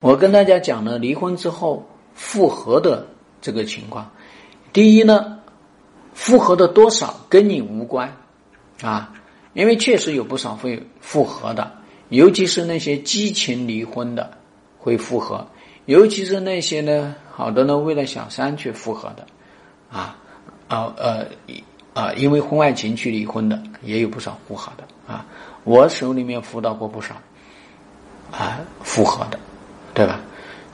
我跟大家讲了离婚之后复合的这个情况。第一呢，复合的多少跟你无关啊，因为确实有不少会复合的，尤其是那些激情离婚的会复合，尤其是那些呢，好多呢为了小三去复合的，啊啊呃啊，因为婚外情去离婚的也有不少复合的啊，我手里面辅导过不少啊复合的。对吧？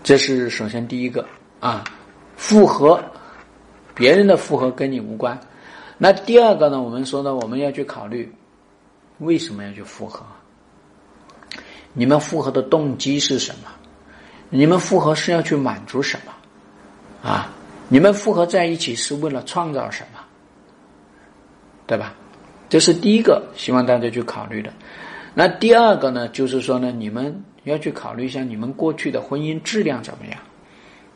这是首先第一个啊，复合，别人的复合跟你无关。那第二个呢？我们说呢，我们要去考虑为什么要去复合？你们复合的动机是什么？你们复合是要去满足什么？啊，你们复合在一起是为了创造什么？对吧？这是第一个，希望大家去考虑的。那第二个呢？就是说呢，你们。要去考虑一下你们过去的婚姻质量怎么样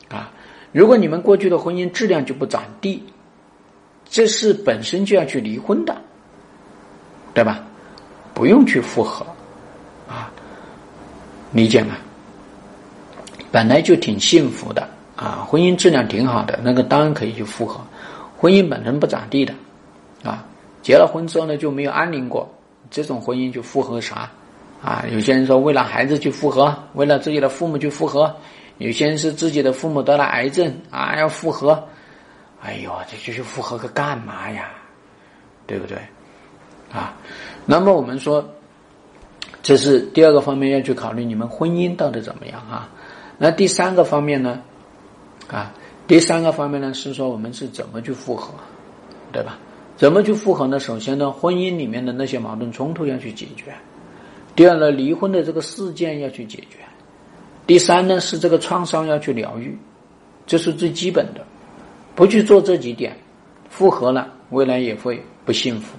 啊？如果你们过去的婚姻质量就不咋地，这是本身就要去离婚的，对吧？不用去复合啊，理解吗？本来就挺幸福的啊，婚姻质量挺好的，那个当然可以去复合。婚姻本身不咋地的啊，结了婚之后呢就没有安宁过，这种婚姻就复合啥？啊，有些人说为了孩子去复合，为了自己的父母去复合；有些人是自己的父母得了癌症啊，要复合。哎呦，这就去复合个干嘛呀？对不对？啊，那么我们说，这是第二个方面要去考虑你们婚姻到底怎么样啊？那第三个方面呢？啊，第三个方面呢是说我们是怎么去复合，对吧？怎么去复合呢？首先呢，婚姻里面的那些矛盾冲突要去解决。第二呢，离婚的这个事件要去解决；第三呢，是这个创伤要去疗愈，这是最基本的。不去做这几点，复合了，未来也会不幸福。